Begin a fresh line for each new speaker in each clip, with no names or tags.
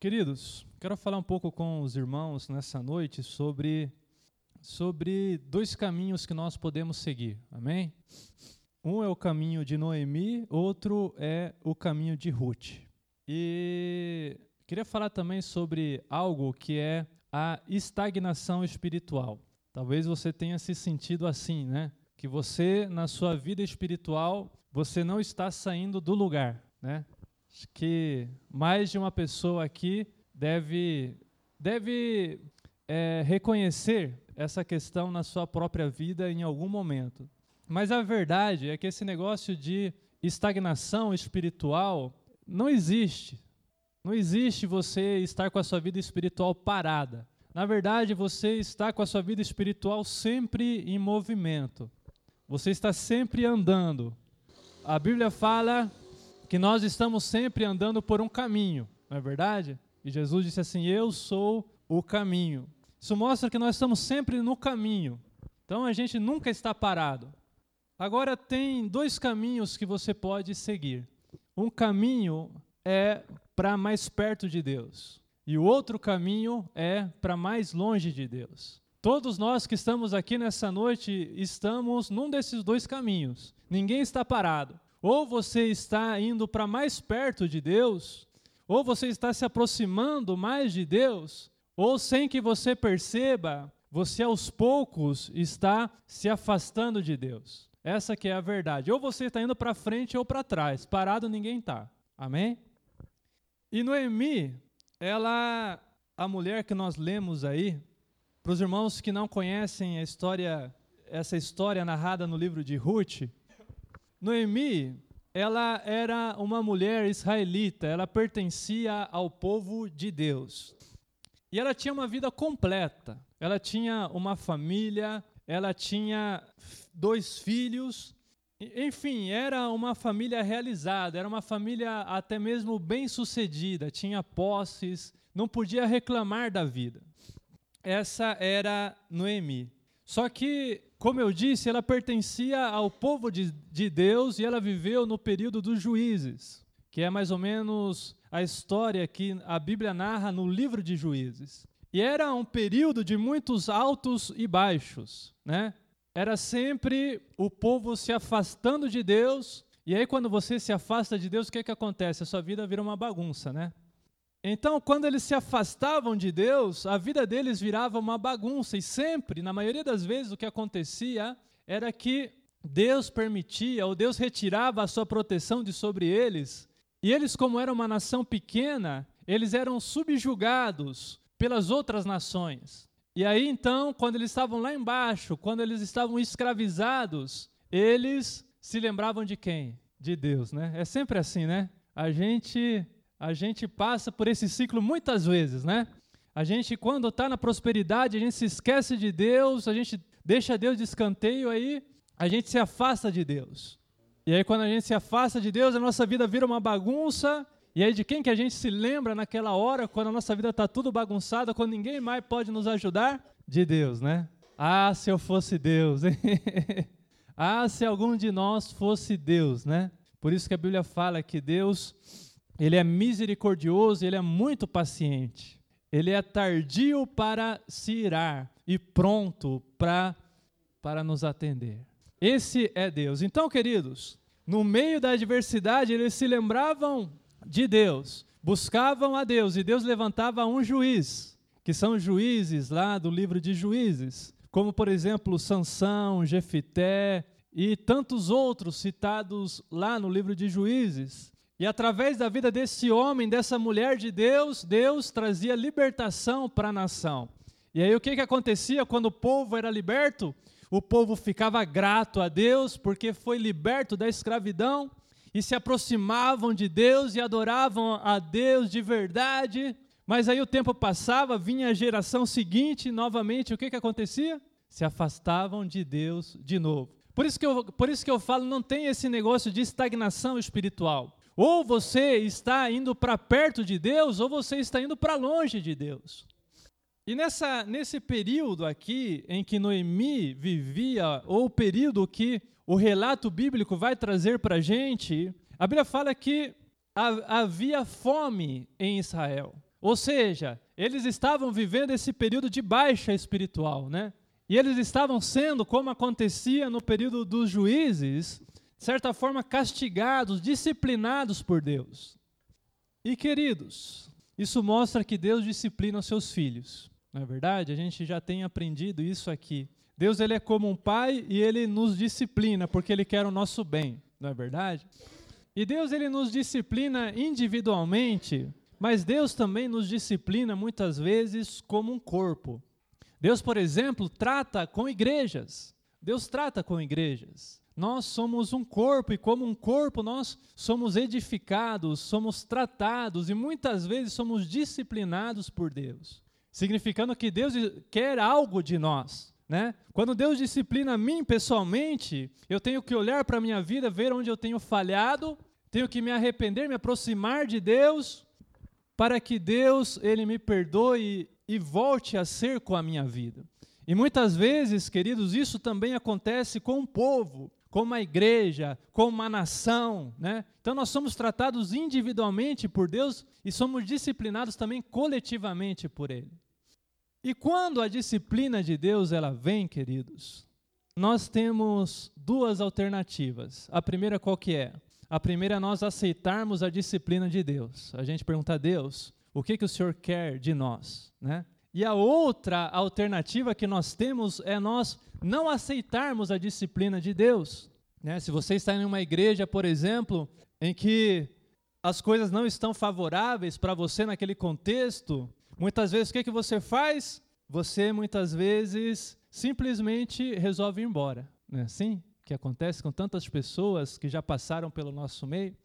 Queridos, quero falar um pouco com os irmãos nessa noite sobre, sobre dois caminhos que nós podemos seguir, amém? Um é o caminho de Noemi, outro é o caminho de Ruth. E queria falar também sobre algo que é a estagnação espiritual. Talvez você tenha se sentido assim, né? Que você, na sua vida espiritual, você não está saindo do lugar, né? Acho que mais de uma pessoa aqui deve, deve é, reconhecer essa questão na sua própria vida em algum momento. Mas a verdade é que esse negócio de estagnação espiritual não existe. Não existe você estar com a sua vida espiritual parada. Na verdade, você está com a sua vida espiritual sempre em movimento. Você está sempre andando. A Bíblia fala que nós estamos sempre andando por um caminho, não é verdade? E Jesus disse assim: Eu sou o caminho. Isso mostra que nós estamos sempre no caminho. Então a gente nunca está parado. Agora tem dois caminhos que você pode seguir. Um caminho é para mais perto de Deus, e o outro caminho é para mais longe de Deus. Todos nós que estamos aqui nessa noite estamos num desses dois caminhos. Ninguém está parado. Ou você está indo para mais perto de Deus, ou você está se aproximando mais de Deus, ou sem que você perceba, você aos poucos está se afastando de Deus. Essa que é a verdade. Ou você está indo para frente ou para trás. Parado ninguém está. Amém? E Noemi, ela, a mulher que nós lemos aí, para os irmãos que não conhecem a história, essa história narrada no livro de Ruth, Noemi, ela era uma mulher israelita, ela pertencia ao povo de Deus. E ela tinha uma vida completa. Ela tinha uma família, ela tinha dois filhos, enfim, era uma família realizada, era uma família até mesmo bem-sucedida, tinha posses, não podia reclamar da vida. Essa era Noemi. Só que como eu disse, ela pertencia ao povo de, de Deus e ela viveu no período dos juízes, que é mais ou menos a história que a Bíblia narra no livro de Juízes. E era um período de muitos altos e baixos, né? Era sempre o povo se afastando de Deus, e aí quando você se afasta de Deus, o que, que acontece? A sua vida vira uma bagunça, né? Então, quando eles se afastavam de Deus, a vida deles virava uma bagunça, e sempre, na maioria das vezes, o que acontecia era que Deus permitia, ou Deus retirava a sua proteção de sobre eles, e eles, como eram uma nação pequena, eles eram subjugados pelas outras nações. E aí, então, quando eles estavam lá embaixo, quando eles estavam escravizados, eles se lembravam de quem? De Deus, né? É sempre assim, né? A gente a gente passa por esse ciclo muitas vezes, né? A gente, quando está na prosperidade, a gente se esquece de Deus, a gente deixa Deus de escanteio, aí a gente se afasta de Deus. E aí, quando a gente se afasta de Deus, a nossa vida vira uma bagunça. E aí, de quem que a gente se lembra naquela hora, quando a nossa vida está tudo bagunçada, quando ninguém mais pode nos ajudar? De Deus, né? Ah, se eu fosse Deus, hein? ah, se algum de nós fosse Deus, né? Por isso que a Bíblia fala que Deus ele é misericordioso, ele é muito paciente. Ele é tardio para se irar e pronto para para nos atender. Esse é Deus. Então, queridos, no meio da adversidade, eles se lembravam de Deus, buscavam a Deus e Deus levantava um juiz, que são juízes lá do livro de Juízes, como por exemplo Sansão, Jefité e tantos outros citados lá no livro de Juízes. E através da vida desse homem, dessa mulher de Deus, Deus trazia libertação para a nação. E aí o que, que acontecia quando o povo era liberto? O povo ficava grato a Deus porque foi liberto da escravidão e se aproximavam de Deus e adoravam a Deus de verdade. Mas aí o tempo passava, vinha a geração seguinte, novamente, o que, que acontecia? Se afastavam de Deus de novo. Por isso, que eu, por isso que eu falo, não tem esse negócio de estagnação espiritual. Ou você está indo para perto de Deus, ou você está indo para longe de Deus. E nessa, nesse período aqui em que Noemi vivia, ou período que o relato bíblico vai trazer para a gente, a Bíblia fala que havia fome em Israel. Ou seja, eles estavam vivendo esse período de baixa espiritual, né? E eles estavam sendo, como acontecia no período dos juízes, de certa forma castigados, disciplinados por Deus. E queridos, isso mostra que Deus disciplina os seus filhos. Não é verdade? A gente já tem aprendido isso aqui. Deus ele é como um pai e ele nos disciplina porque ele quer o nosso bem, não é verdade? E Deus ele nos disciplina individualmente, mas Deus também nos disciplina muitas vezes como um corpo. Deus, por exemplo, trata com igrejas. Deus trata com igrejas. Nós somos um corpo e, como um corpo, nós somos edificados, somos tratados e muitas vezes somos disciplinados por Deus, significando que Deus quer algo de nós. Né? Quando Deus disciplina a mim pessoalmente, eu tenho que olhar para a minha vida, ver onde eu tenho falhado, tenho que me arrepender, me aproximar de Deus, para que Deus ele me perdoe e volte a ser com a minha vida. E muitas vezes, queridos, isso também acontece com o povo, com uma igreja, com uma nação, né? Então nós somos tratados individualmente por Deus e somos disciplinados também coletivamente por ele. E quando a disciplina de Deus ela vem, queridos, nós temos duas alternativas. A primeira qual que é? A primeira é nós aceitarmos a disciplina de Deus. A gente pergunta a Deus, o que que o Senhor quer de nós, né? E a outra alternativa que nós temos é nós não aceitarmos a disciplina de Deus. Né? Se você está em uma igreja, por exemplo, em que as coisas não estão favoráveis para você naquele contexto, Muitas vezes o que, que você faz? Você muitas vezes simplesmente resolve ir embora. Não é assim que acontece com tantas pessoas que já passaram pelo nosso meio?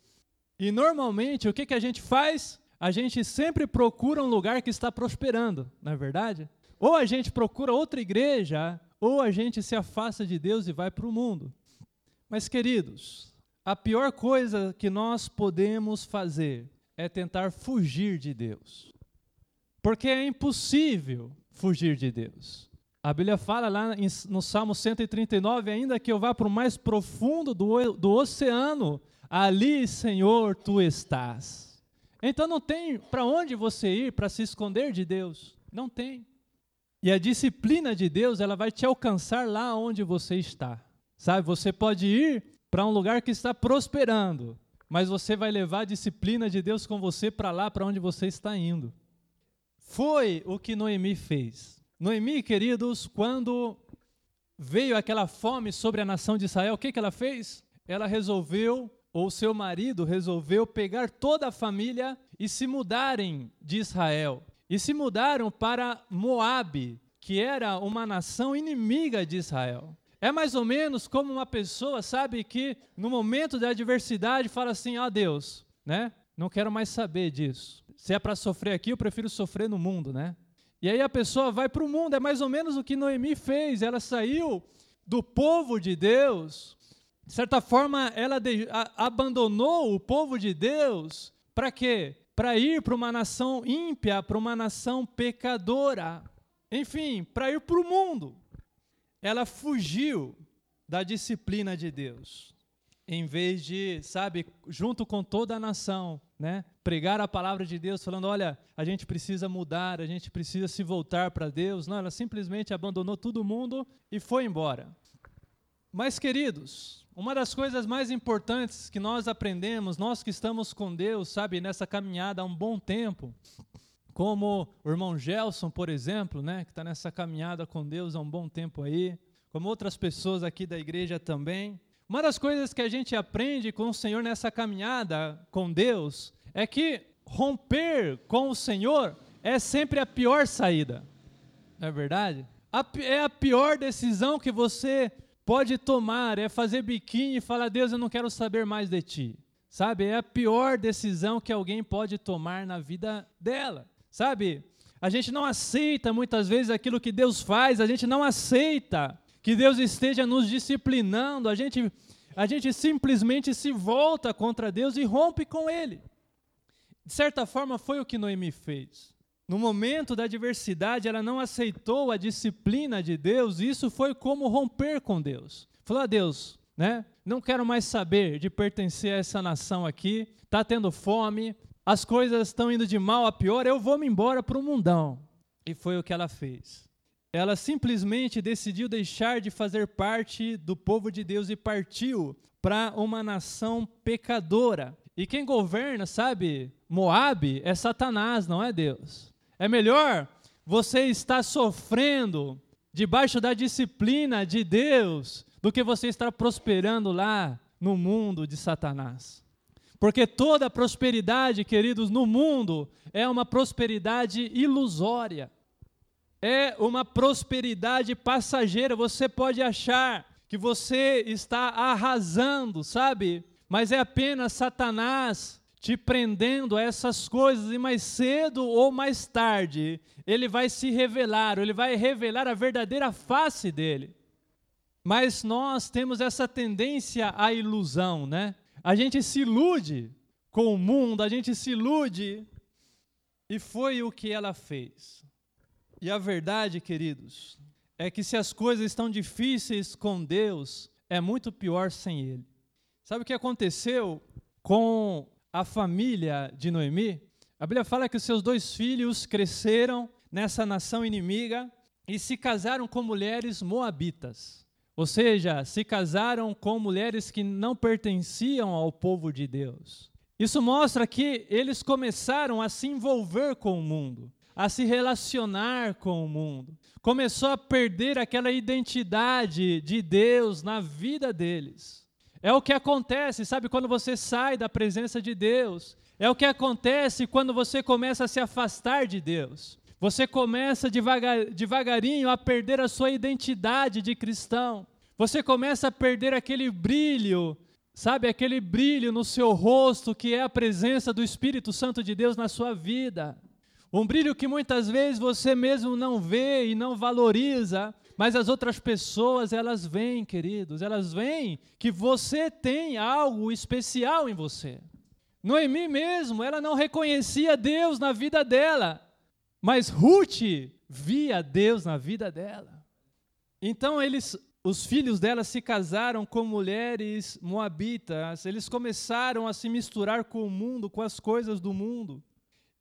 E normalmente o que, que a gente faz? A gente sempre procura um lugar que está prosperando, não é verdade? Ou a gente procura outra igreja, ou a gente se afasta de Deus e vai para o mundo. Mas, queridos, a pior coisa que nós podemos fazer é tentar fugir de Deus. Porque é impossível fugir de Deus. A Bíblia fala lá no Salmo 139, ainda que eu vá para o mais profundo do, do oceano, ali, Senhor, tu estás. Então não tem para onde você ir para se esconder de Deus. Não tem. E a disciplina de Deus, ela vai te alcançar lá onde você está. Sabe, você pode ir para um lugar que está prosperando, mas você vai levar a disciplina de Deus com você para lá, para onde você está indo. Foi o que Noemi fez. Noemi, queridos, quando veio aquela fome sobre a nação de Israel, o que, que ela fez? Ela resolveu, ou seu marido resolveu, pegar toda a família e se mudarem de Israel. E se mudaram para Moabe, que era uma nação inimiga de Israel. É mais ou menos como uma pessoa, sabe, que no momento da adversidade fala assim: "Ah, Deus, né? Não quero mais saber disso. Se é para sofrer aqui, eu prefiro sofrer no mundo, né? E aí a pessoa vai para o mundo, é mais ou menos o que Noemi fez. Ela saiu do povo de Deus, de certa forma, ela de, a, abandonou o povo de Deus para quê? Para ir para uma nação ímpia, para uma nação pecadora. Enfim, para ir para o mundo. Ela fugiu da disciplina de Deus, em vez de, sabe, junto com toda a nação, né? Pregar a palavra de Deus falando, olha, a gente precisa mudar, a gente precisa se voltar para Deus. Não, ela simplesmente abandonou todo mundo e foi embora. Mas, queridos, uma das coisas mais importantes que nós aprendemos, nós que estamos com Deus, sabe, nessa caminhada há um bom tempo, como o irmão Gelson, por exemplo, né, que está nessa caminhada com Deus há um bom tempo aí, como outras pessoas aqui da igreja também, uma das coisas que a gente aprende com o Senhor nessa caminhada com Deus é que romper com o Senhor é sempre a pior saída. Não é verdade? A, é a pior decisão que você pode tomar, é fazer biquinho e falar: Deus, eu não quero saber mais de ti. Sabe? É a pior decisão que alguém pode tomar na vida dela. Sabe? A gente não aceita muitas vezes aquilo que Deus faz, a gente não aceita que Deus esteja nos disciplinando, a gente, a gente simplesmente se volta contra Deus e rompe com Ele. De certa forma, foi o que Noemi fez. No momento da adversidade, ela não aceitou a disciplina de Deus, e isso foi como romper com Deus. Falou a Deus, né? Não quero mais saber de pertencer a essa nação aqui. Tá tendo fome, as coisas estão indo de mal a pior, eu vou me embora para o mundão. E foi o que ela fez. Ela simplesmente decidiu deixar de fazer parte do povo de Deus e partiu para uma nação pecadora. E quem governa, sabe, Moabe é Satanás, não é Deus. É melhor você estar sofrendo debaixo da disciplina de Deus do que você estar prosperando lá no mundo de Satanás. Porque toda prosperidade, queridos, no mundo é uma prosperidade ilusória. É uma prosperidade passageira. Você pode achar que você está arrasando, sabe? Mas é apenas Satanás te prendendo a essas coisas e mais cedo ou mais tarde ele vai se revelar, ele vai revelar a verdadeira face dele. Mas nós temos essa tendência à ilusão, né? A gente se ilude com o mundo, a gente se ilude e foi o que ela fez. E a verdade, queridos, é que se as coisas estão difíceis com Deus, é muito pior sem Ele. Sabe o que aconteceu com a família de Noemi? A Bíblia fala que os seus dois filhos cresceram nessa nação inimiga e se casaram com mulheres moabitas. Ou seja, se casaram com mulheres que não pertenciam ao povo de Deus. Isso mostra que eles começaram a se envolver com o mundo, a se relacionar com o mundo. Começou a perder aquela identidade de Deus na vida deles. É o que acontece, sabe, quando você sai da presença de Deus. É o que acontece quando você começa a se afastar de Deus. Você começa devagar, devagarinho a perder a sua identidade de cristão. Você começa a perder aquele brilho, sabe, aquele brilho no seu rosto que é a presença do Espírito Santo de Deus na sua vida. Um brilho que muitas vezes você mesmo não vê e não valoriza, mas as outras pessoas, elas veem, queridos, elas veem que você tem algo especial em você. Noemi mesmo, ela não reconhecia Deus na vida dela, mas Ruth via Deus na vida dela. Então eles, os filhos dela se casaram com mulheres moabitas, eles começaram a se misturar com o mundo, com as coisas do mundo.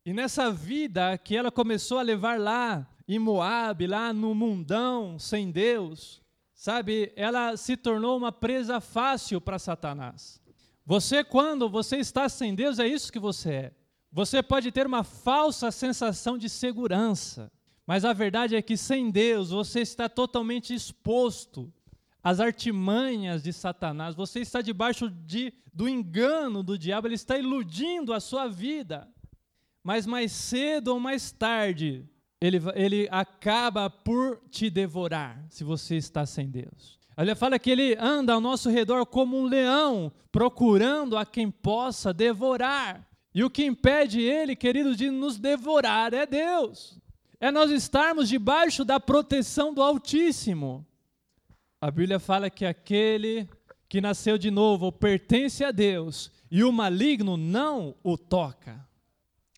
E nessa vida que ela começou a levar lá em Moab, lá no mundão sem Deus, sabe, ela se tornou uma presa fácil para Satanás. Você, quando você está sem Deus, é isso que você é. Você pode ter uma falsa sensação de segurança, mas a verdade é que sem Deus você está totalmente exposto às artimanhas de Satanás, você está debaixo de, do engano do diabo, ele está iludindo a sua vida. Mas mais cedo ou mais tarde, ele, ele acaba por te devorar, se você está sem Deus. Ele fala que ele anda ao nosso redor como um leão, procurando a quem possa devorar. E o que impede ele, queridos, de nos devorar é Deus. É nós estarmos debaixo da proteção do Altíssimo. A Bíblia fala que aquele que nasceu de novo pertence a Deus e o maligno não o toca.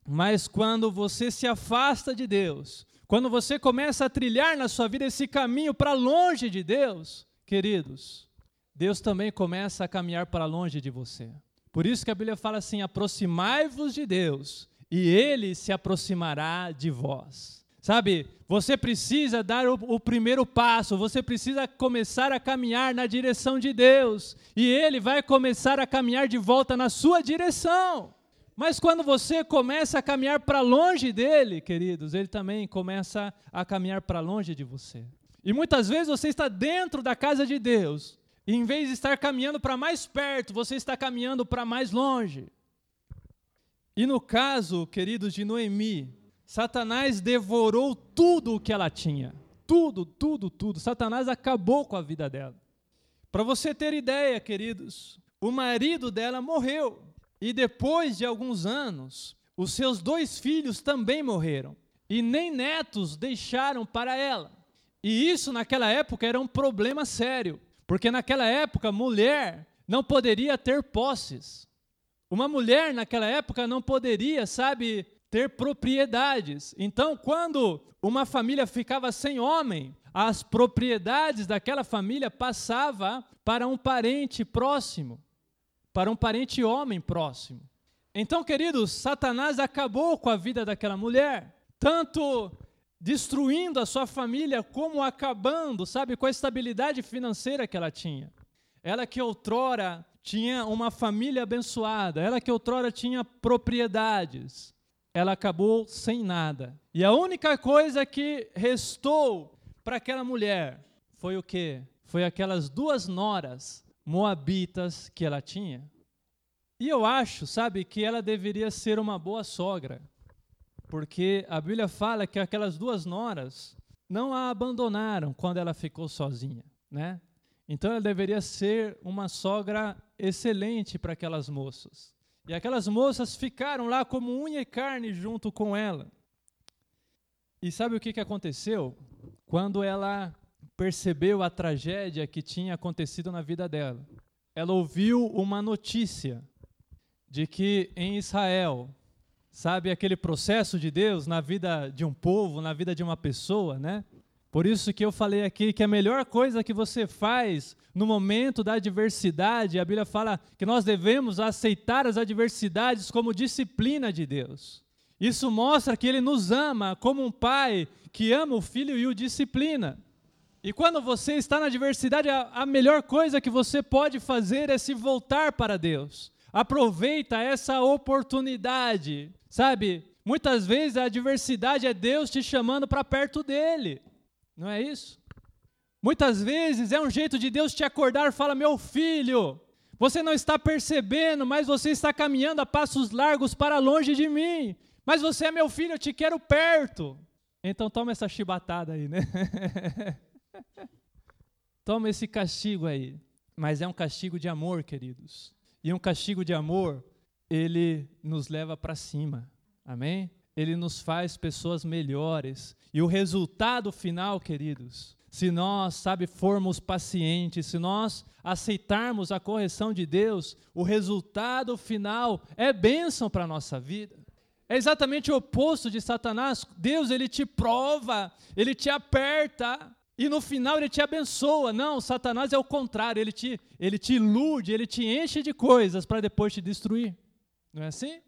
Mas quando você se afasta de Deus, quando você começa a trilhar na sua vida esse caminho para longe de Deus, queridos, Deus também começa a caminhar para longe de você. Por isso que a Bíblia fala assim: aproximai-vos de Deus, e Ele se aproximará de vós. Sabe, você precisa dar o, o, primeiro passo, você precisa começar a caminhar na direção de Deus, e Ele vai começar a caminhar de volta na sua direção. Mas quando você começa a caminhar para longe dele, queridos, ele também começa a caminhar para longe de você. E muitas vezes você está dentro da casa de Deus, e em vez de estar caminhando para mais perto, você está caminhando para mais longe. E no caso, queridos, de Noemi, Satanás devorou tudo o que ela tinha. Tudo, tudo, tudo. Satanás acabou com a vida dela. Para você ter ideia, queridos, o marido dela morreu. E depois de alguns anos, os seus dois filhos também morreram. E nem netos deixaram para ela. E isso naquela época era um problema sério. Porque naquela época, mulher não poderia ter posses. Uma mulher naquela época não poderia, sabe, ter propriedades. Então, quando uma família ficava sem homem, as propriedades daquela família passava para um parente próximo, para um parente homem próximo. Então, queridos, Satanás acabou com a vida daquela mulher, tanto destruindo a sua família, como acabando, sabe, com a estabilidade financeira que ela tinha. Ela que outrora tinha uma família abençoada, ela que outrora tinha propriedades, ela acabou sem nada. E a única coisa que restou para aquela mulher foi o quê? Foi aquelas duas noras moabitas que ela tinha. E eu acho, sabe, que ela deveria ser uma boa sogra, porque a Bíblia fala que aquelas duas noras não a abandonaram quando ela ficou sozinha, né? Então ela deveria ser uma sogra excelente para aquelas moças. E aquelas moças ficaram lá como unha e carne junto com ela. E sabe o que, que aconteceu? Quando ela percebeu a tragédia que tinha acontecido na vida dela, ela ouviu uma notícia de que em Israel, sabe aquele processo de Deus na vida de um povo, na vida de uma pessoa, né? Por isso que eu falei aqui que a melhor coisa que você faz no momento da adversidade, a Bíblia fala que nós devemos aceitar as adversidades como disciplina de Deus. Isso mostra que ele nos ama como um pai que ama o filho e o disciplina. E quando você está na adversidade, a, melhor coisa que você pode fazer é se voltar para Deus. Aproveita essa oportunidade. Sabe, muitas vezes a adversidade é Deus te chamando para perto dele. Não é isso? Muitas vezes é um jeito de Deus te acordar, fala: "Meu filho, você não está percebendo, mas você está caminhando a passos largos para longe de mim. Mas você é meu filho, eu te quero perto." Então toma essa chibatada aí, né? toma esse castigo aí. Mas é um castigo de amor, queridos. E um castigo de amor, ele nos leva para cima. Amém? Ele nos faz pessoas melhores. E o resultado final, queridos, se nós, sabe, formos pacientes, se nós aceitarmos a correção de Deus, o resultado final é bênção para a nossa vida. É exatamente o oposto de Satanás. Deus, ele te prova, ele te aperta, e no final ele te abençoa. Não, Satanás é o contrário, ele te, ele te ilude, ele te enche de coisas para depois te destruir. Não é assim?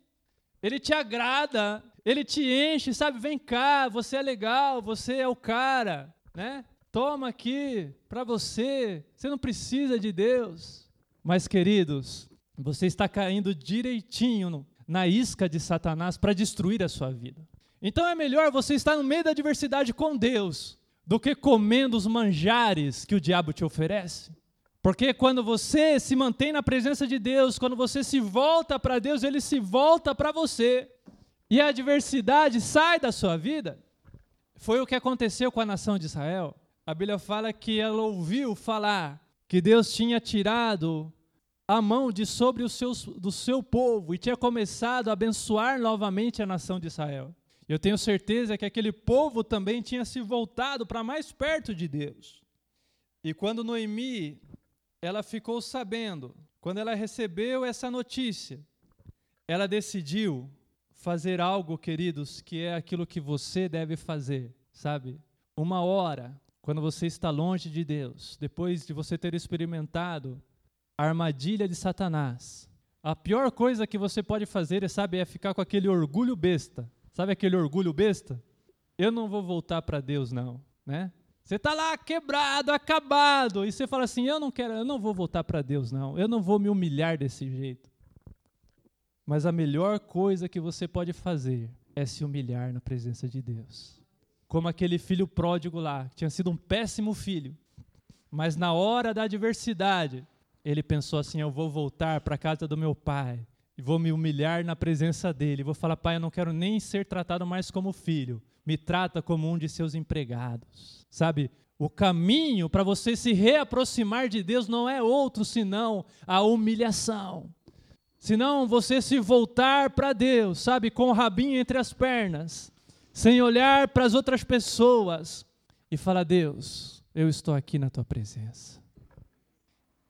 Ele te agrada, ele te enche, sabe? Vem cá, você é legal, você é o cara, né? Toma aqui para você. Você não precisa de Deus. Mas queridos, você está caindo direitinho na isca de Satanás para destruir a sua vida. Então é melhor você estar no meio da adversidade com Deus do que comendo os manjares que o diabo te oferece. Porque quando você se mantém na presença de Deus, quando você se volta para Deus, ele se volta para você. E a adversidade sai da sua vida. Foi o que aconteceu com a nação de Israel. A Bíblia fala que ela ouviu falar que Deus tinha tirado a mão de sobre os seus, do seu povo e tinha começado a abençoar novamente a nação de Israel. Eu tenho certeza que aquele povo também tinha se voltado para mais perto de Deus. E quando Noemi, ela ficou sabendo, quando ela recebeu essa notícia, ela decidiu fazer algo, queridos, que é aquilo que você deve fazer, sabe? Uma hora, quando você está longe de Deus, depois de você ter experimentado a armadilha de Satanás, a pior coisa que você pode fazer, sabe, é ficar com aquele orgulho besta Sabe aquele orgulho besta? Eu não vou voltar para Deus, não, né? Você está lá quebrado, acabado, e você fala assim: eu não quero, eu não vou voltar para Deus, não. Eu não vou me humilhar desse jeito. Mas a melhor coisa que você pode fazer é se humilhar na presença de Deus. Como aquele filho pródigo lá, que tinha sido um péssimo filho, mas na hora da adversidade, ele pensou assim: eu vou voltar para a casa do meu pai e vou me humilhar na presença dele. Vou falar, pai, eu não quero nem ser tratado mais como filho. Me trata como um de seus empregados. Sabe? O caminho para você se reaproximar de Deus não é outro senão a humilhação. Senão você se voltar para Deus, sabe, com o rabinho entre as pernas, sem olhar para as outras pessoas e falar: Deus, eu estou aqui na tua presença.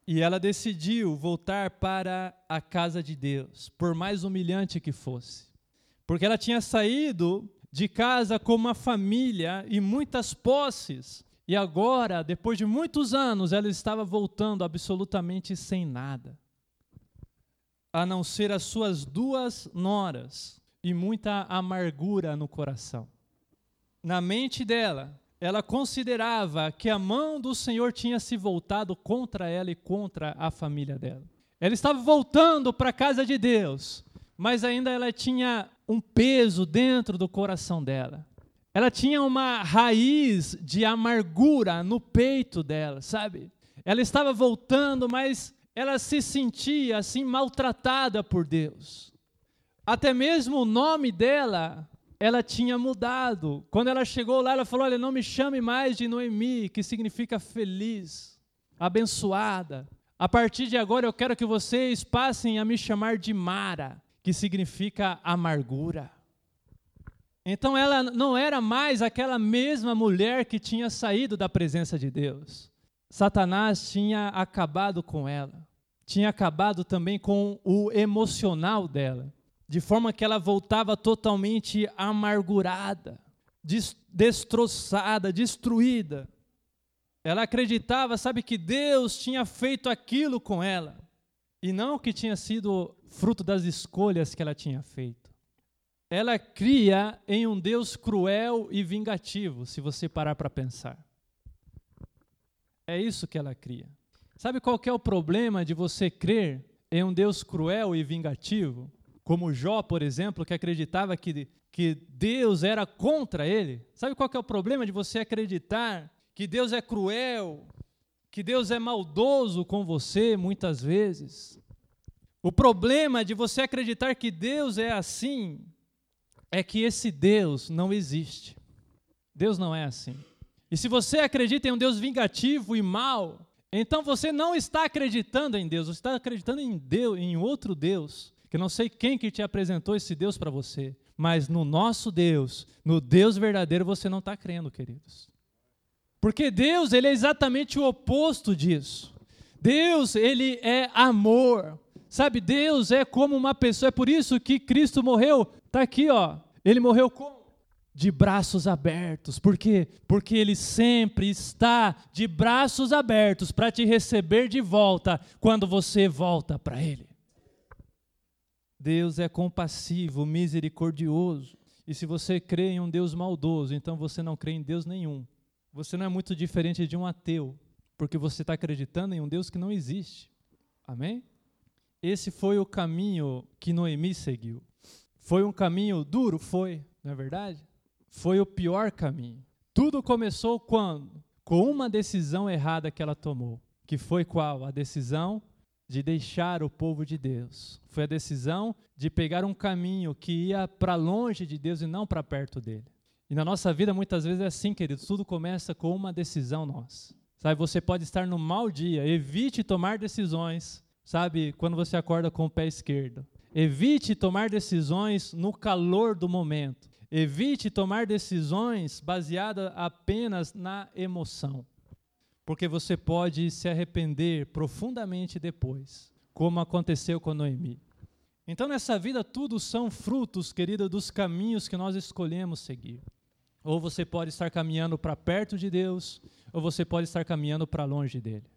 E ela decidiu voltar para a casa de Deus, por mais humilhante que fosse. Porque ela tinha saído de casa com uma família e muitas posses. E agora, depois de muitos anos, ela estava voltando absolutamente sem nada. a não ser as suas duas noras e muita amargura no coração. Na mente dela, ela considerava que a mão do Senhor tinha se voltado contra ela e contra a família dela. Ela estava voltando para a casa de Deus, mas ainda ela tinha um peso dentro do coração dela. Ela tinha uma raiz de amargura no peito dela, sabe? Ela estava voltando, mas ela se sentia assim maltratada por Deus. Até mesmo o nome dela, ela tinha mudado. Quando ela chegou lá, ela falou: Olha, não me chame mais de Noemi, que significa feliz, abençoada. A partir de agora eu quero que vocês passem a me chamar de Mara, que significa amargura. Então ela não era mais aquela mesma mulher que tinha saído da presença de Deus. Satanás tinha acabado com ela, tinha acabado também com o emocional dela, de forma que ela voltava totalmente amargurada, destroçada, destruída. Ela acreditava, sabe, que Deus tinha feito aquilo com ela, e não que tinha sido fruto das escolhas que ela tinha feito ela cria em um Deus cruel e vingativo, se você parar para pensar. É isso que ela cria. Sabe qual é o problema de você crer em um Deus cruel e vingativo? Como Jó, por exemplo, que acreditava que, que Deus era contra ele. Sabe qual é o problema de você acreditar que Deus é cruel, que Deus é maldoso com você muitas vezes? O problema de você acreditar que Deus é assim é que esse Deus não existe. Deus não é assim. E se você acredita em um Deus vingativo e mau, então você não está acreditando em Deus, você está acreditando em Deus, em outro Deus, que não sei quem que te apresentou esse Deus para você, mas no nosso Deus, no Deus verdadeiro você não está crendo, queridos. Porque Deus, ele é exatamente o oposto disso. Deus, ele é amor. Sabe, Deus é como uma pessoa, é por isso que Cristo morreu Está aqui, ó. Ele morreu com de braços abertos. Por quê? Porque ele sempre está de braços abertos para te receber de volta quando você volta para ele. Deus é compassivo, misericordioso. E se você crê em um Deus maldoso, então você não crê em Deus nenhum. Você não é muito diferente de um ateu, porque você está acreditando em um Deus que não existe. Amém? Esse foi o caminho que Noemi seguiu. Foi um caminho duro? Foi, não é verdade? Foi o pior caminho. Tudo começou quando? Com uma decisão errada que ela tomou. Que foi qual? A decisão de deixar o povo de Deus. Foi a decisão de pegar um caminho que ia para longe de Deus e não para perto dele. E na nossa vida muitas vezes é assim, queridos, tudo começa com uma decisão nossa. Sabe, você pode estar no mau dia, evite tomar decisões, sabe, quando você acorda com o pé esquerdo. Evite tomar decisões no calor do momento. Evite tomar decisões baseadas apenas na emoção, porque você pode se arrepender profundamente depois, como aconteceu com Noemi. Então, nessa vida, tudo são frutos, querida, dos caminhos que nós escolhemos seguir. Ou você pode estar caminhando para perto de Deus, ou você pode estar caminhando para longe dele.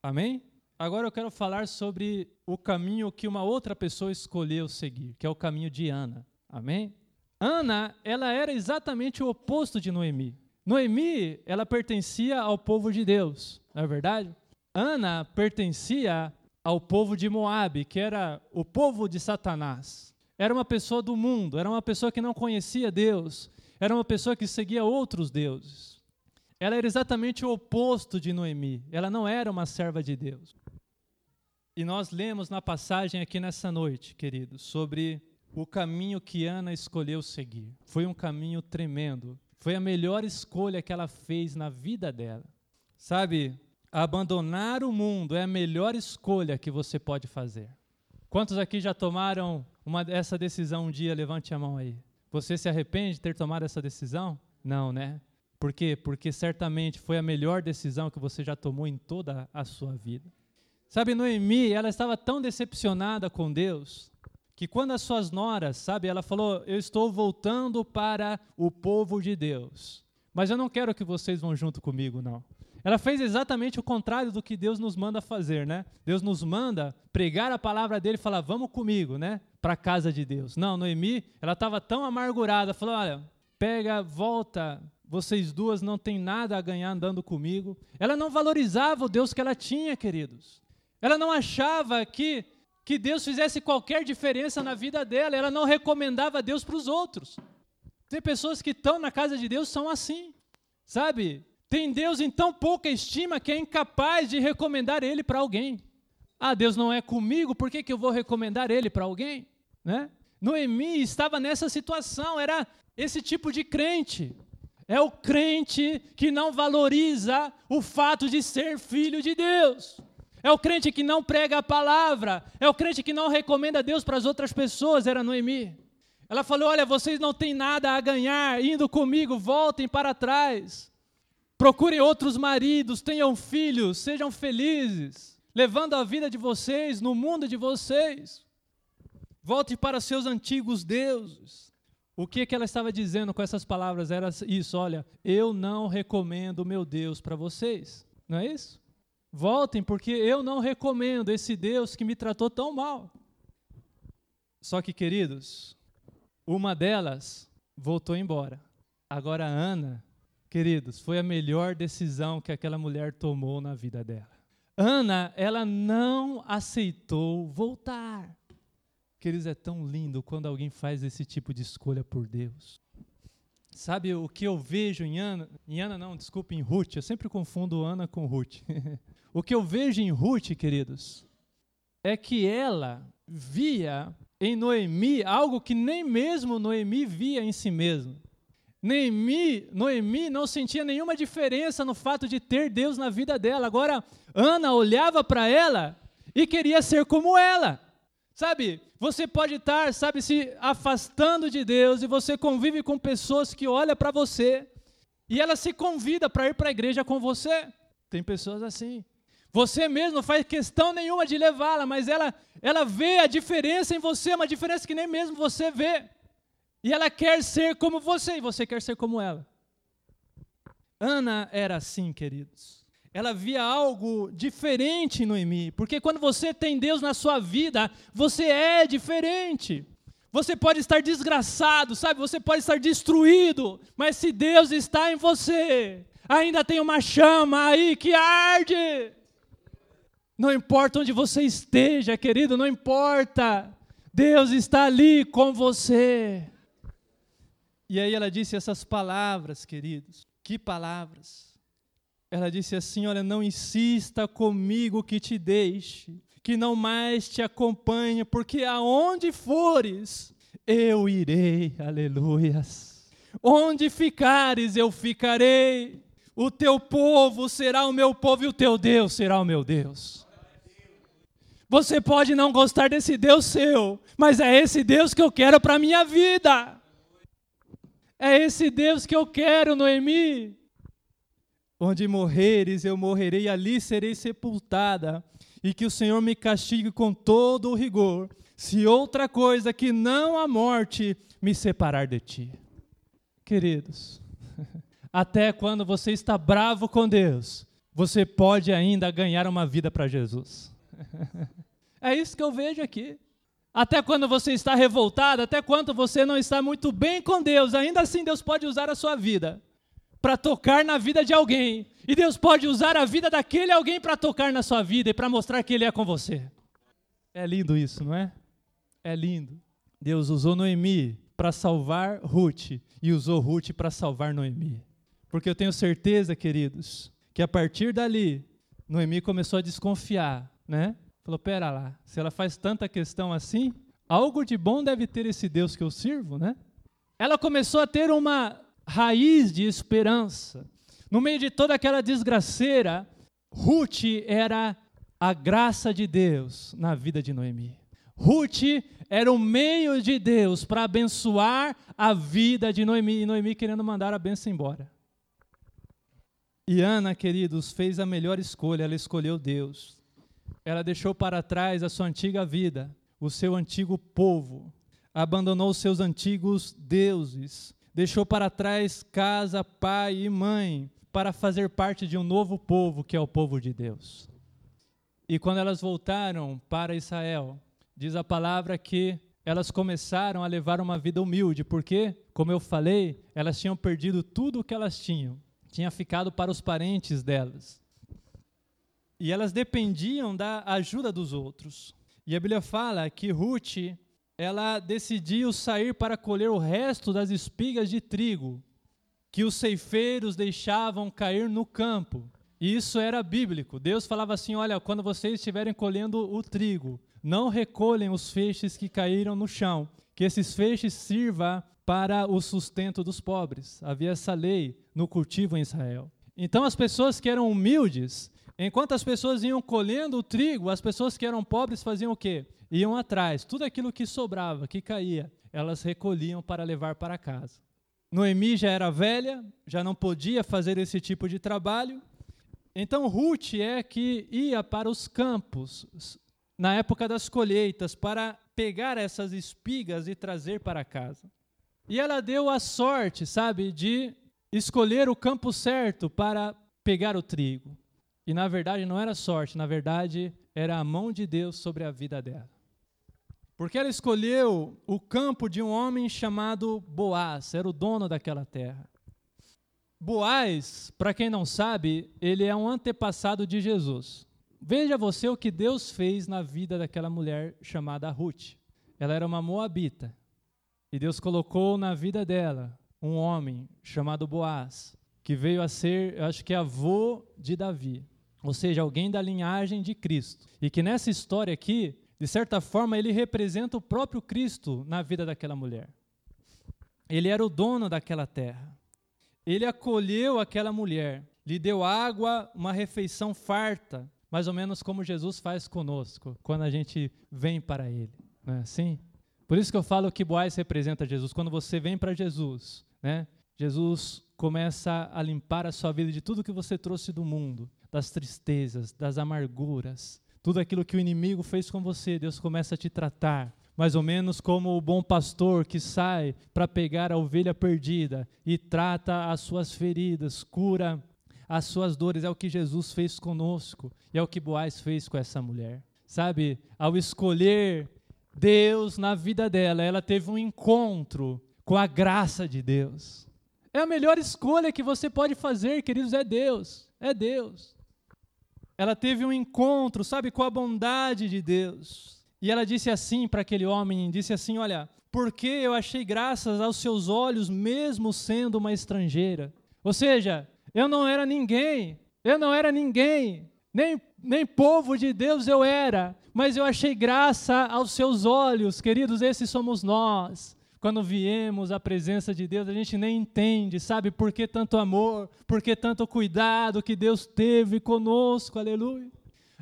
Amém? Agora eu quero falar sobre o caminho que uma outra pessoa escolheu seguir, que é o caminho de Ana. Amém? Ana, ela era exatamente o oposto de Noemi. Noemi, ela pertencia ao povo de Deus, não é verdade? Ana pertencia ao povo de Moabe, que era o povo de Satanás. Era uma pessoa do mundo, era uma pessoa que não conhecia Deus, era uma pessoa que seguia outros deuses. Ela era exatamente o oposto de Noemi. Ela não era uma serva de Deus. E nós lemos na passagem aqui nessa noite, queridos, sobre o caminho que Ana escolheu seguir. Foi um caminho tremendo. Foi a melhor escolha que ela fez na vida dela. Sabe, abandonar o mundo é a melhor escolha que você pode fazer. Quantos aqui já tomaram uma, essa decisão um dia? Levante a mão aí. Você se arrepende de ter tomado essa decisão? Não, né? Por quê? Porque certamente foi a melhor decisão que você já tomou em toda a sua vida. Sabe, Noemi, ela estava tão decepcionada com Deus, que quando as suas noras, sabe, ela falou: Eu estou voltando para o povo de Deus. Mas eu não quero que vocês vão junto comigo, não. Ela fez exatamente o contrário do que Deus nos manda fazer, né? Deus nos manda pregar a palavra dele e falar, vamos comigo, né? Para a casa de Deus. Não, Noemi, ela estava tão amargurada, falou, olha, pega, volta, vocês duas não têm nada a ganhar andando comigo. Ela não valorizava o Deus que ela tinha, queridos. Ela não achava que, que Deus fizesse qualquer diferença na vida dela. Ela não recomendava Deus para os outros. Tem pessoas que estão na casa de Deus são assim, sabe? Tem Deus em tão pouca estima que é incapaz de recomendar Ele para alguém. Ah, Deus não é comigo, por que, que eu vou recomendar Ele para alguém? Né? Noemi estava nessa situação, era esse tipo de crente. É o crente que não valoriza o fato de ser filho de Deus. É o crente que não prega a palavra. É o crente que não recomenda Deus para as outras pessoas. Era Noemi. Ela falou: Olha, vocês não têm nada a ganhar indo comigo, voltem para trás. Procurem outros maridos, tenham filhos, sejam felizes, levando a vida de vocês no mundo de vocês. Volte para seus antigos deuses. O que, que ela estava dizendo com essas palavras era isso: olha, eu não recomendo o meu Deus para vocês. Não é isso? Voltem, porque eu não recomendo esse Deus que me tratou tão mal. Só que, queridos, uma delas voltou embora. Agora, Ana Queridos, foi a melhor decisão que aquela mulher tomou na vida dela. Ana, ela não aceitou voltar. Queridos, é tão lindo quando alguém faz esse tipo de escolha por Deus. Sabe o que eu vejo em Ana? Em Ana não, desculpe, em Ruth. Eu sempre confundo Ana com Ruth. o que eu vejo em Ruth, queridos, é que ela via em Noemi algo que nem mesmo Noemi via em si mesma. Noemi, Noemi não sentia nenhuma diferença no fato de ter Deus na vida dela. Agora, Ana olhava para ela e queria ser como ela. Sabe, você pode estar, sabe, se afastando de Deus e você convive com pessoas que olham para você e ela se convida para ir para a igreja com você. Tem pessoas assim. Você mesmo não faz questão nenhuma de levá-la, mas ela, ela vê a diferença em você, uma diferença que nem mesmo você vê. E ela quer ser como você e você quer ser como ela. Ana era assim, queridos. Ela via algo diferente em Noemi, porque quando você tem Deus na sua vida, você é diferente. Você pode estar desgraçado, sabe? Você pode estar destruído, mas se Deus está em você, ainda tem uma chama aí que arde. Não importa onde você esteja, querido, não importa. Deus está ali com você. E aí ela disse essas palavras, queridos. Que palavras? Ela disse assim: Olha, não insista comigo que te deixe, que não mais te acompanhe, porque aonde fores, eu irei. Aleluias. Onde ficares, eu ficarei. O teu povo será o meu povo e o teu Deus será o meu Deus. Você pode não gostar desse Deus seu, mas é esse Deus que eu quero para a minha vida. É esse Deus que eu quero, Noemi. Onde morreres, eu morrerei, ali serei sepultada, e que o Senhor me castigue com todo o rigor, se outra coisa que não a morte me separar de ti. Queridos, até quando você está bravo com Deus, você pode ainda ganhar uma vida para Jesus. É isso que eu vejo aqui. Até quando você está revoltado, até quando você não está muito bem com Deus, ainda assim Deus pode usar a sua vida para tocar na vida de alguém. E Deus pode usar a vida daquele alguém para tocar na sua vida e para mostrar que Ele é com você. É lindo isso, não é? É lindo. Deus usou Noemi para salvar Ruth e usou Ruth para salvar Noemi. Porque eu tenho certeza, queridos, que a partir dali, Noemi começou a desconfiar, né? Falou: pera lá, se ela faz tanta questão assim, algo de bom deve ter esse Deus que eu sirvo, né? Ela começou a ter uma raiz de esperança. No meio de toda aquela desgraceira, Ruth era a graça de Deus na vida de Noemi. Ruth era o meio de Deus para abençoar a vida de Noemi, e Noemi querendo mandar a benção embora. E Ana, queridos, fez a melhor escolha, ela escolheu Deus. Ela deixou para trás a sua antiga vida, o seu antigo povo, abandonou seus antigos deuses, deixou para trás casa, pai e mãe, para fazer parte de um novo povo, que é o povo de Deus. E quando elas voltaram para Israel, diz a palavra que elas começaram a levar uma vida humilde, porque, como eu falei, elas tinham perdido tudo o que elas tinham, tinha ficado para os parentes delas. E elas dependiam da ajuda dos outros. E a Bíblia fala que Ruth, ela decidiu sair para colher o resto das espigas de trigo que os ceifeiros deixavam cair no campo. E isso era bíblico. Deus falava assim: olha, quando vocês estiverem colhendo o trigo, não recolhem os feixes que caíram no chão, que esses feixes sirva para o sustento dos pobres. Havia essa lei no cultivo em Israel. Então as pessoas que eram humildes, enquanto as pessoas iam colhendo o trigo, as pessoas que eram pobres faziam o quê? Iam atrás, tudo aquilo que sobrava, que caía, elas recolhiam para levar para casa. Noemi já era velha, já não podia fazer esse tipo de trabalho. Então Ruth é que ia para os campos na época das colheitas para pegar essas espigas e trazer para casa. E ela deu a sorte, sabe, de escolher o campo certo para pegar o trigo. E na verdade não era sorte, na verdade era a mão de Deus sobre a vida dela. Porque ela escolheu o campo de um homem chamado Boaz, era o dono daquela terra. Boaz, para quem não sabe, ele é um antepassado de Jesus. Veja você o que Deus fez na vida daquela mulher chamada Ruth. Ela era uma moabita. E Deus colocou na vida dela um homem chamado Boaz, que veio a ser, eu acho que avô de Davi, ou seja, alguém da linhagem de Cristo. E que nessa história aqui, de certa forma, ele representa o próprio Cristo na vida daquela mulher. Ele era o dono daquela terra. Ele acolheu aquela mulher, lhe deu água, uma refeição farta, mais ou menos como Jesus faz conosco quando a gente vem para Ele, não é assim? Por isso que eu falo que Boaz representa Jesus. Quando você vem para Jesus, né? Jesus começa a limpar a sua vida de tudo que você trouxe do mundo, das tristezas, das amarguras, tudo aquilo que o inimigo fez com você, Deus começa a te tratar, mais ou menos como o bom pastor que sai para pegar a ovelha perdida e trata as suas feridas, cura as suas dores. É o que Jesus fez conosco e é o que Boaz fez com essa mulher. Sabe, ao escolher Deus na vida dela, ela teve um encontro com a graça de Deus. É a melhor escolha que você pode fazer, queridos, é Deus. É Deus. Ela teve um encontro, sabe, com a bondade de Deus. E ela disse assim para aquele homem, disse assim, olha, porque eu achei graças aos seus olhos, mesmo sendo uma estrangeira. Ou seja, eu não era ninguém, eu não era ninguém, nem, nem povo de Deus eu era, mas eu achei graça aos seus olhos, queridos, esses somos nós. Quando viemos à presença de Deus, a gente nem entende, sabe, por que tanto amor, por que tanto cuidado que Deus teve conosco, aleluia.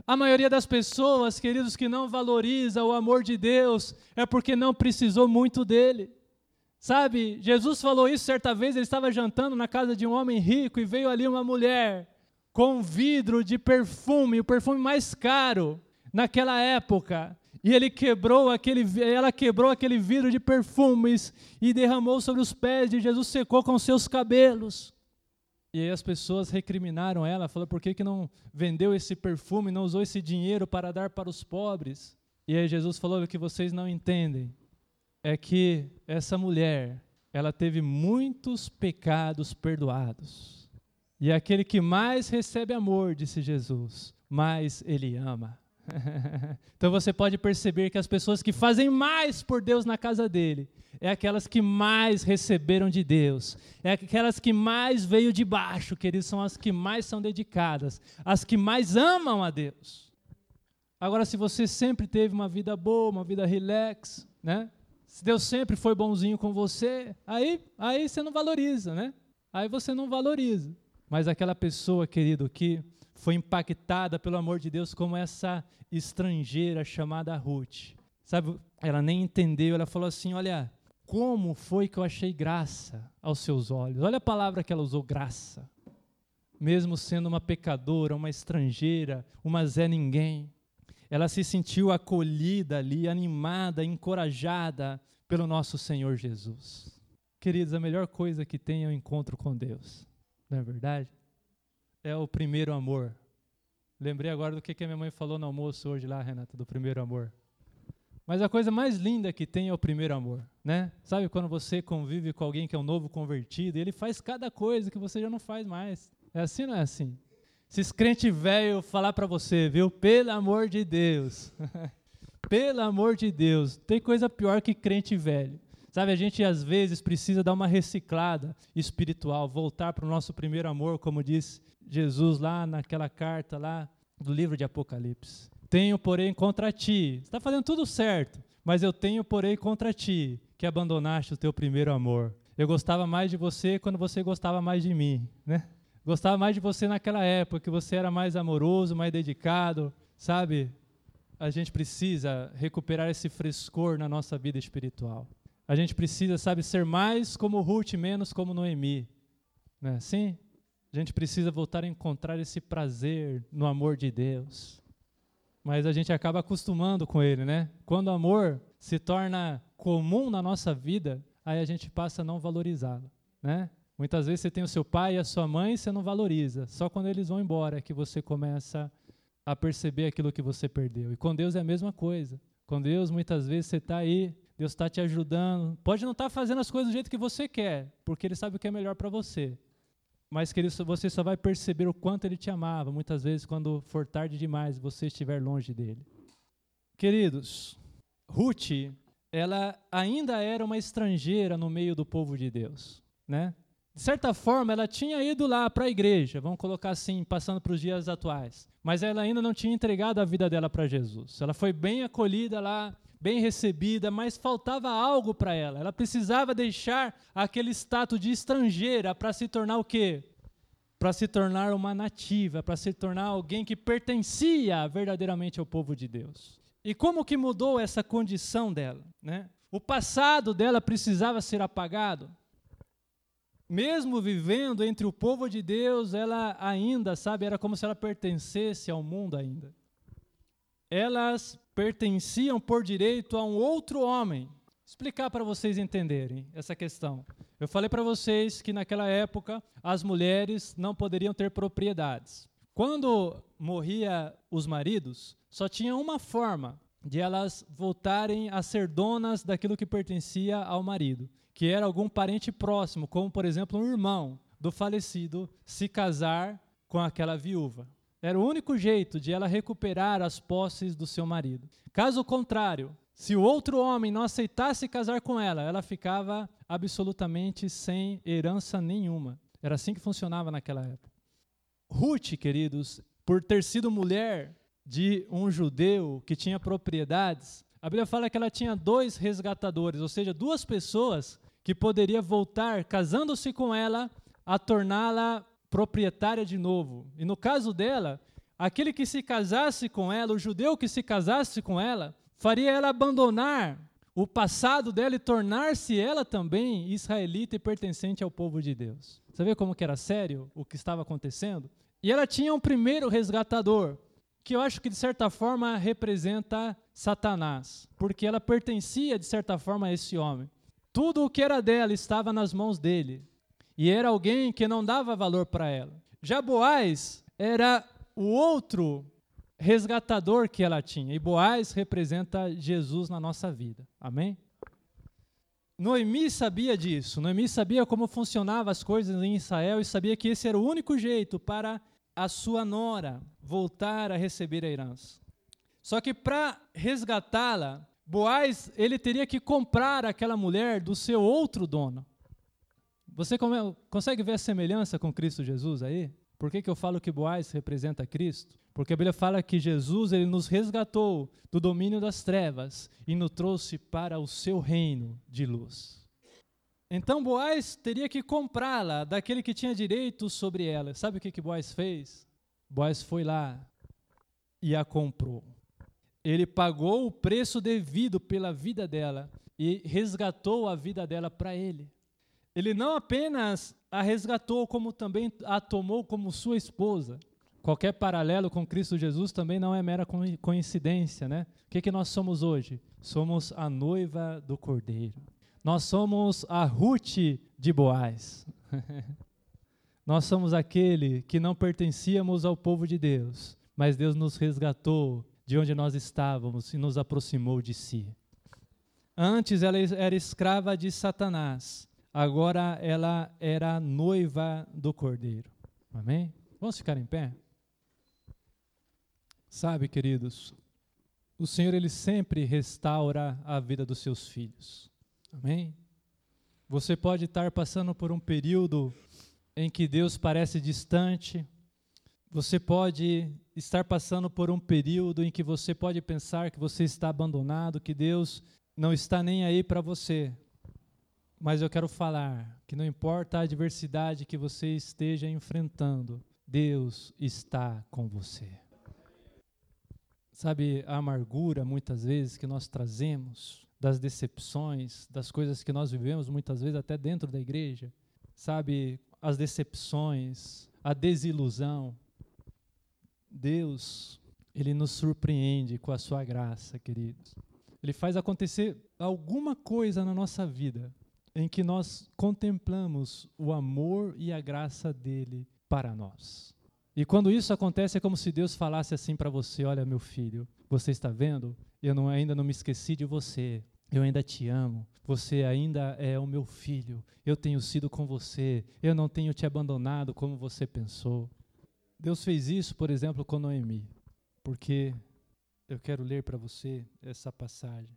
A maioria das pessoas, queridos, que não valoriza o amor de Deus é porque não precisou muito dele. Sabe, Jesus falou isso certa vez, ele estava jantando na casa de um homem rico e veio ali uma mulher com um vidro de perfume, o perfume mais caro naquela época. E ele quebrou aquele, ela quebrou aquele vidro de perfumes e derramou sobre os pés de Jesus, secou com seus cabelos. E aí as pessoas recriminaram ela, falou por que, que não vendeu esse perfume, não usou esse dinheiro para dar para os pobres? E aí Jesus falou o que vocês não entendem é que essa mulher, ela teve muitos pecados perdoados. E é aquele que mais recebe amor, disse Jesus, mais ele ama. então você pode perceber que as pessoas que fazem mais por Deus na casa dele é aquelas que mais receberam de Deus, é aquelas que mais veio de baixo, queridos, são as que mais são dedicadas, as que mais amam a Deus. Agora, se você sempre teve uma vida boa, uma vida relax, né? se Deus sempre foi bonzinho com você, aí, aí você não valoriza, né? Aí você não valoriza. Mas aquela pessoa, querido, que foi impactada pelo amor de Deus como essa estrangeira chamada Ruth. Sabe, ela nem entendeu, ela falou assim: Olha, como foi que eu achei graça aos seus olhos? Olha a palavra que ela usou: graça. Mesmo sendo uma pecadora, uma estrangeira, uma Zé Ninguém, ela se sentiu acolhida ali, animada, encorajada pelo nosso Senhor Jesus. Queridos, a melhor coisa que tem é o encontro com Deus, não é verdade? É o primeiro amor? Lembrei agora do que, que minha mãe falou no almoço hoje lá, Renata, do primeiro amor. Mas a coisa mais linda que tem é o primeiro amor, né? Sabe quando você convive com alguém que é um novo convertido e ele faz cada coisa que você já não faz mais. É assim ou não é assim? Se esse crente velho falar para você, viu? Pelo amor de Deus. Pelo amor de Deus. Tem coisa pior que crente velho. Sabe, a gente às vezes precisa dar uma reciclada espiritual, voltar para o nosso primeiro amor, como diz Jesus lá naquela carta lá do livro de Apocalipse. Tenho, porém, contra ti. Está fazendo tudo certo, mas eu tenho, porém, contra ti, que abandonaste o teu primeiro amor. Eu gostava mais de você quando você gostava mais de mim, né? Gostava mais de você naquela época, que você era mais amoroso, mais dedicado, sabe? A gente precisa recuperar esse frescor na nossa vida espiritual. A gente precisa, sabe, ser mais como Ruth, menos como Noemi. Não é assim? A gente precisa voltar a encontrar esse prazer no amor de Deus mas a gente acaba acostumando com ele, né? Quando o amor se torna comum na nossa vida, aí a gente passa a não valorizá-lo, né? Muitas vezes você tem o seu pai e a sua mãe e você não valoriza. Só quando eles vão embora é que você começa a perceber aquilo que você perdeu. E com Deus é a mesma coisa. Com Deus, muitas vezes você está aí, Deus está te ajudando. Pode não estar tá fazendo as coisas do jeito que você quer, porque Ele sabe o que é melhor para você mas que você só vai perceber o quanto ele te amava, muitas vezes quando for tarde demais você estiver longe dele. Queridos, Ruth, ela ainda era uma estrangeira no meio do povo de Deus, né? De certa forma, ela tinha ido lá para a igreja, vamos colocar assim, passando para os dias atuais, mas ela ainda não tinha entregado a vida dela para Jesus. Ela foi bem acolhida lá bem recebida, mas faltava algo para ela. Ela precisava deixar aquele status de estrangeira para se tornar o quê? Para se tornar uma nativa, para se tornar alguém que pertencia verdadeiramente ao povo de Deus. E como que mudou essa condição dela, né? O passado dela precisava ser apagado. Mesmo vivendo entre o povo de Deus, ela ainda, sabe, era como se ela pertencesse ao mundo ainda. Elas pertenciam por direito a um outro homem. Explicar para vocês entenderem essa questão. Eu falei para vocês que naquela época as mulheres não poderiam ter propriedades. Quando morria os maridos, só tinha uma forma de elas voltarem a ser donas daquilo que pertencia ao marido, que era algum parente próximo, como por exemplo um irmão do falecido se casar com aquela viúva. Era o único jeito de ela recuperar as posses do seu marido. Caso contrário, se o outro homem não aceitasse casar com ela, ela ficava absolutamente sem herança nenhuma. Era assim que funcionava naquela época. Ruth, queridos, por ter sido mulher de um judeu que tinha propriedades, a Bíblia fala que ela tinha dois resgatadores, ou seja, duas pessoas que poderia voltar, casando-se com ela, a torná-la proprietária de novo. E no caso dela, aquele que se casasse com ela, o judeu que se casasse com ela, faria ela abandonar o passado dela e tornar-se ela também israelita e pertencente ao povo de Deus. Você vê como que era sério o que estava acontecendo? E ela tinha um primeiro resgatador, que eu acho que de certa forma representa Satanás, porque ela pertencia de certa forma a esse homem. Tudo o que era dela estava nas mãos dele e era alguém que não dava valor para ela. Já Boaz era o outro resgatador que ela tinha, e Boaz representa Jesus na nossa vida. Amém? Noemi sabia disso. Noemi sabia como funcionavam as coisas em Israel e sabia que esse era o único jeito para a sua nora voltar a receber a herança. Só que para resgatá-la, Boaz ele teria que comprar aquela mulher do seu outro dono. Você consegue ver a semelhança com Cristo Jesus aí? Por que, que eu falo que Boaz representa Cristo? Porque a Bíblia fala que Jesus ele nos resgatou do domínio das trevas e nos trouxe para o seu reino de luz. Então Boaz teria que comprá-la daquele que tinha direito sobre ela. Sabe o que, que Boaz fez? Boaz foi lá e a comprou. Ele pagou o preço devido pela vida dela e resgatou a vida dela para ele. Ele não apenas a resgatou, como também a tomou como sua esposa. Qualquer paralelo com Cristo Jesus também não é mera coincidência, né? O que, que nós somos hoje? Somos a noiva do Cordeiro. Nós somos a Ruth de Boaz. Nós somos aquele que não pertencíamos ao povo de Deus, mas Deus nos resgatou de onde nós estávamos e nos aproximou de si. Antes ela era escrava de Satanás, agora ela era noiva do Cordeiro. Amém? Vamos ficar em pé? Sabe, queridos, o Senhor ele sempre restaura a vida dos seus filhos. Amém? Você pode estar passando por um período em que Deus parece distante. Você pode estar passando por um período em que você pode pensar que você está abandonado, que Deus não está nem aí para você. Mas eu quero falar que não importa a adversidade que você esteja enfrentando, Deus está com você. Sabe, a amargura muitas vezes que nós trazemos, das decepções, das coisas que nós vivemos muitas vezes até dentro da igreja, sabe, as decepções, a desilusão. Deus, ele nos surpreende com a sua graça, queridos. Ele faz acontecer alguma coisa na nossa vida em que nós contemplamos o amor e a graça dele para nós. E quando isso acontece, é como se Deus falasse assim para você: Olha, meu filho, você está vendo? Eu não, ainda não me esqueci de você. Eu ainda te amo. Você ainda é o meu filho. Eu tenho sido com você. Eu não tenho te abandonado como você pensou. Deus fez isso, por exemplo, com Noemi. Porque eu quero ler para você essa passagem.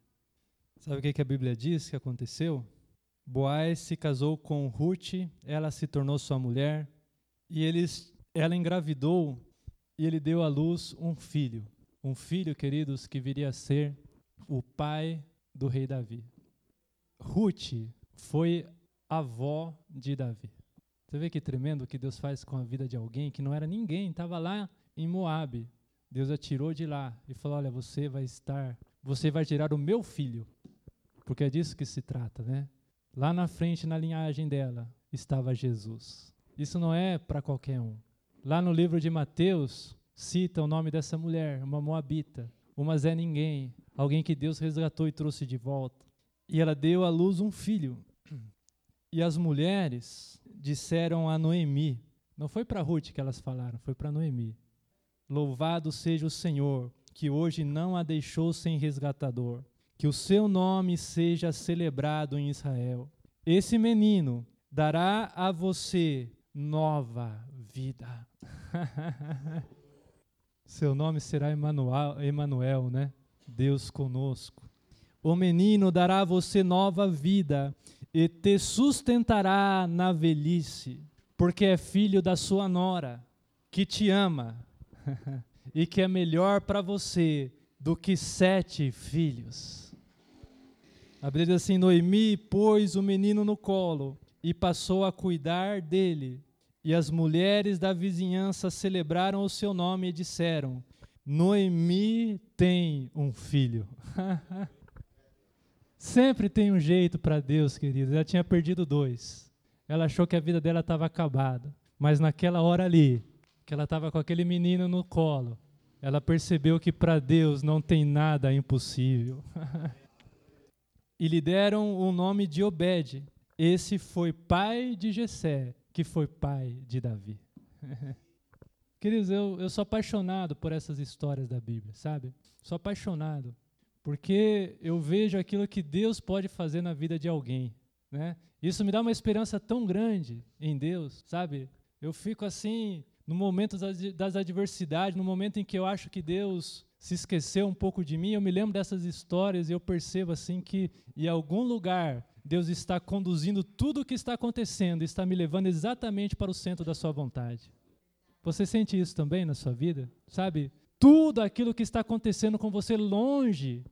Sabe o que, que a Bíblia diz que aconteceu? Boaz se casou com Ruth, ela se tornou sua mulher, e eles ela engravidou e ele deu à luz um filho. Um filho, queridos, que viria a ser o pai do rei Davi. Ruth foi avó de Davi. Você vê que tremendo o que Deus faz com a vida de alguém que não era ninguém, estava lá em Moabe. Deus a tirou de lá e falou: Olha, você vai estar, você vai tirar o meu filho, porque é disso que se trata, né? Lá na frente, na linhagem dela, estava Jesus. Isso não é para qualquer um. Lá no livro de Mateus, cita o nome dessa mulher, uma moabita, uma Zé Ninguém, alguém que Deus resgatou e trouxe de volta. E ela deu à luz um filho. E as mulheres disseram a Noemi, não foi para Ruth que elas falaram, foi para Noemi: Louvado seja o Senhor, que hoje não a deixou sem resgatador, que o seu nome seja celebrado em Israel. Esse menino dará a você nova vida. Seu nome será Emanuel, Emanuel, né? Deus conosco. O menino dará a você nova vida e te sustentará na velhice, porque é filho da sua nora, que te ama e que é melhor para você do que sete filhos. A Bíblia diz assim: Noemi pôs o menino no colo e passou a cuidar dele e as mulheres da vizinhança celebraram o seu nome e disseram: Noemi tem um filho. Sempre tem um jeito para Deus, querido. Ela tinha perdido dois. Ela achou que a vida dela estava acabada. Mas naquela hora ali, que ela estava com aquele menino no colo, ela percebeu que para Deus não tem nada impossível. e lhe deram o nome de Obed. Esse foi pai de Jessé que foi pai de Davi. Queridos, eu, eu sou apaixonado por essas histórias da Bíblia, sabe? Sou apaixonado, porque eu vejo aquilo que Deus pode fazer na vida de alguém, né? Isso me dá uma esperança tão grande em Deus, sabe? Eu fico assim, no momento das, das adversidades, no momento em que eu acho que Deus se esqueceu um pouco de mim, eu me lembro dessas histórias e eu percebo assim que em algum lugar Deus está conduzindo tudo o que está acontecendo, está me levando exatamente para o centro da sua vontade. Você sente isso também na sua vida? Sabe? Tudo aquilo que está acontecendo com você longe,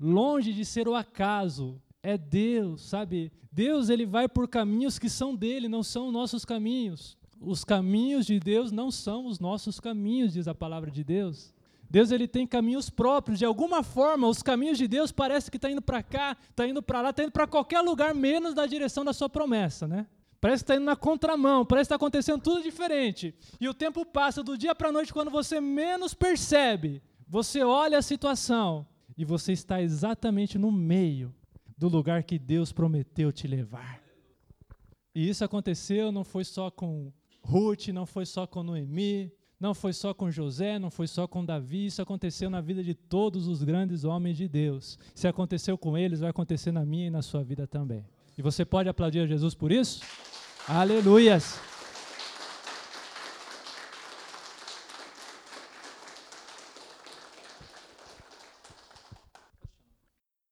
longe de ser o acaso, é Deus, sabe? Deus ele vai por caminhos que são dele, não são nossos caminhos. Os caminhos de Deus não são os nossos caminhos, diz a palavra de Deus. Deus ele tem caminhos próprios. De alguma forma, os caminhos de Deus parece que está indo para cá, está indo para lá, está indo para qualquer lugar, menos na direção da sua promessa, né? Parece que está indo na contramão, parece que está acontecendo tudo diferente. E o tempo passa do dia para a noite, quando você menos percebe, você olha a situação e você está exatamente no meio do lugar que Deus prometeu te levar. E isso aconteceu não foi só com Ruth, não foi só com Noemi, não foi só com José, não foi só com Davi, isso aconteceu na vida de todos os grandes homens de Deus. Se aconteceu com eles, vai acontecer na minha e na sua vida também. E você pode aplaudir a Jesus por isso? Aleluias!